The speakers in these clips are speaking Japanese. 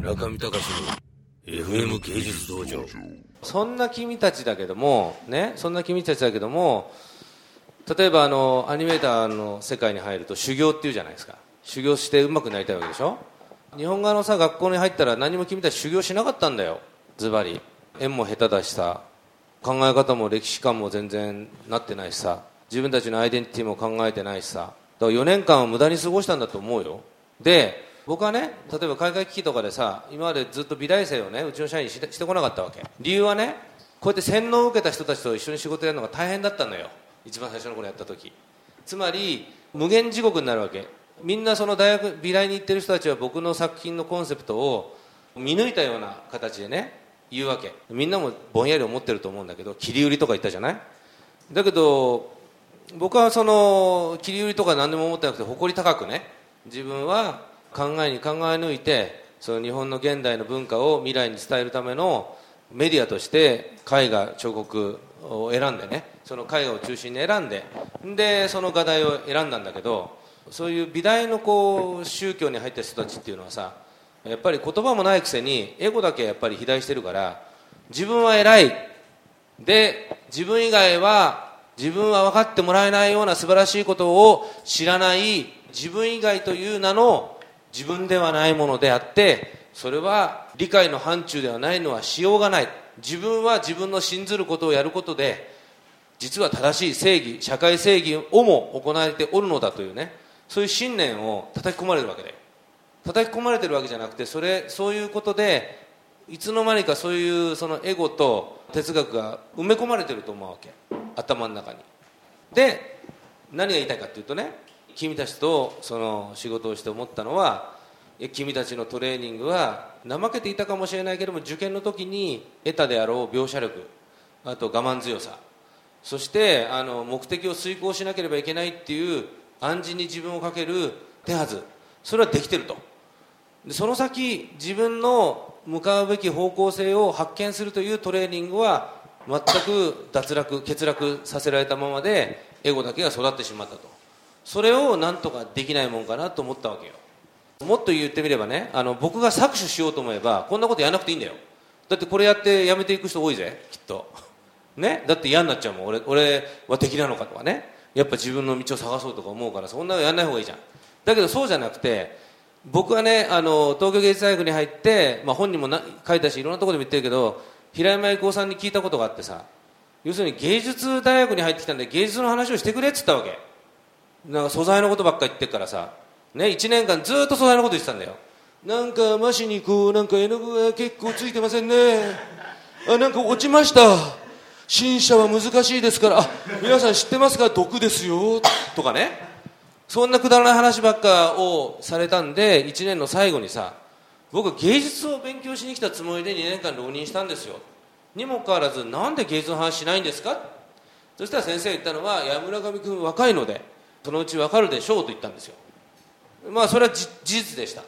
中見隆の FM 芸術道場。そんな君たちだけどもねそんな君たちだけども例えばあのアニメーターの世界に入ると修行っていうじゃないですか。修行して上手くなりたいわけでしょ？日本側のさ学校に入ったら何も君たち修行しなかったんだよ。ズバリ。縁も下手だしさ。考え方も歴史観も全然なってないしさ。自分たちのアイデンティティも考えてないしさ。だから4年間を無駄に過ごしたんだと思うよ。で僕はね例えば海外危機とかでさ今までずっと美大生をねうちの社員にしてしてこなかったわけ。理由はねこうやって洗脳を受けた人たちと一緒に仕事やるのが大変だったのよ。一番最初の頃やった時。つまり無限地獄になるわけ。みんなその大学美大に行ってる人たちは僕の作品のコンセプトを見抜いたような形でね言うわけ。みんなもぼんやり思ってると思うんだけど切り売りとか言ったじゃない？だけど僕はその切り売りとか何でも思ってなくて誇り高くね自分は考えに考え抜いてその日本の現代の文化を未来に伝えるためのメディアとして絵画彫刻を選んでねその絵画を中心に選んででその画題を選んだんだけどそういう美大のこう宗教に入った人たちっていうのはさやっぱり言葉もないくせにエゴだけやっぱり肥大してるから自分は偉い。で自分以外は自分は分かってもらえないような素晴らしいことを知らない自分以外という名の自分ではないものであってそれは理解の範疇ではないのはしようがない。自分は自分の信ずることをやることで実は正しい正義社会正義をも行われておるのだというね。そういう信念を叩き込まれるわけで。叩き込まれてるわけじゃなくてそれそういうことでいつの間にかそういうそのエゴと哲学が埋め込まれてると思うわけ。頭の中に。で何が言いたいかっていうとね君たちとその仕事をして思ったのは君たちのトレーニングは怠けていたかもしれないけども受験の時に得たであろう描写力あと我慢強さそしてあの目的を遂行しなければいけないっていう暗示に自分をかける手はずそれはできてると。でその先自分の向かうべき方向性を発見するというトレーニングは全く脱落欠落させられたままでエゴだけが育ってしまったと。それをなんとかできないもんかなと思ったわけよ。もっと言ってみればねあの僕が搾取しようと思えばこんなことやらなくていいんだよ。だってこれやってやめていく人多いぜきっと。ね？だって嫌になっちゃうもん。俺俺は敵なのかとかね。やっぱ自分の道を探そうとか思うからそんなのやんない方がいいじゃん。だけどそうじゃなくて僕はねあの東京芸術大学に入って、まあ、本にもな書いたしいろんなところでも言ってるけど平山郁夫さんに聞いたことがあってさ要するに芸術大学に入ってきたんで芸術の話をしてくれっつったわけ。なんか素材のことばっか言ってるからさ、ね、1年間ずっと素材のこと言ってたんだよ。なんかマシにこうなんか絵の具が結構ついてませんね。あなんか落ちました。新車は難しいですから。あ皆さん知ってますか？毒ですよ。とかね。そんなくだらない話ばっかをされたんで1年の最後にさ僕芸術を勉強しに来たつもりで2年間浪人したんですよ。にもかかわらずなんで芸術の話しないんですか？そしたら先生が言ったのは「いや村上君若いのでそのうち分かるでしょう」と言ったんですよ。まあそれは事実でした。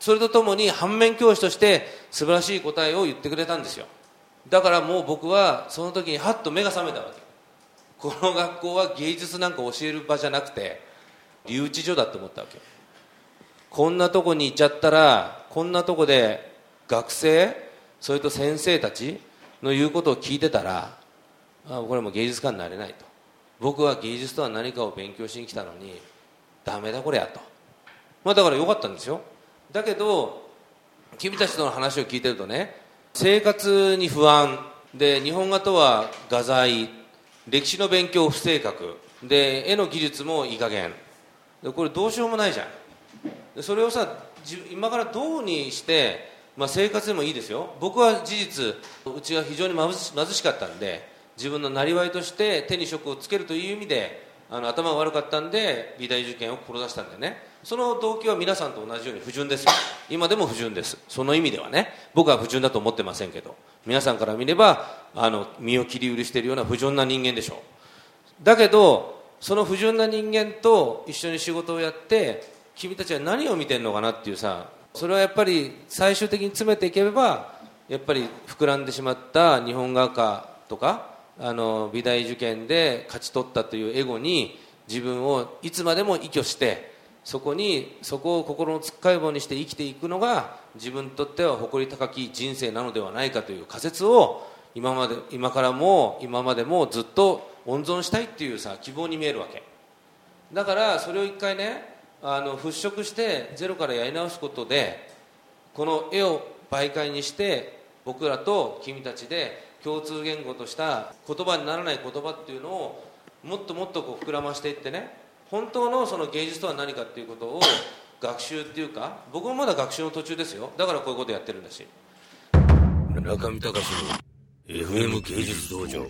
それとともに反面教師として素晴らしい答えを言ってくれたんですよ。だからもう僕はその時にハッと目が覚めたわけ。この学校は芸術なんか教える場じゃなくて留置所だと思ったわけこんなとこに行っちゃったらこんなとこで学生それと先生たちの言うことを聞いてたらあこれも芸術家になれないと。僕は芸術とは何かを勉強しに来たのにダメだこれやと。まあだからよかったんですよ。だけど君たちとの話を聞いてるとね生活に不安で日本画とは画材歴史の勉強不正確で絵の技術もいい加減。でこれどうしようもないじゃん。でそれをさ今からどうにして、まあ、生活でもいいですよ。僕は事実うちが非常に貧しかったんで自分のなりわいとして手に職をつけるという意味であの頭が悪かったんで美大受験を志したんでねその動機は皆さんと同じように不純ですよ今でも不純ですその意味ではね僕は不純だと思ってませんけど皆さんから見ればあの身を切り売りしているような不純な人間でしょうだけどその不純な人間と一緒に仕事をやって君たちは何を見てるのかなっていうさそれはやっぱり最終的に詰めていければやっぱり膨らんでしまった日本画家とかあの美大受験で勝ち取ったというエゴに自分をいつまでも依拠してそこにそこを心のつっかい棒にして生きていくのが自分にとっては誇り高き人生なのではないかという仮説を今まで今からも今までもずっと温存したいっていうさ希望に見えるわけ。だからそれを一回ねあの払拭してゼロからやり直すことでこの絵を媒介にして僕らと君たちで共通言語とした言葉にならない言葉っていうのをもっともっとこう膨らましていってね本当のその芸術とは何かっていうことを学習っていうか僕もまだ学習の途中ですよ。だからこういうことやってるんだし。中見隆の FM 芸術道場。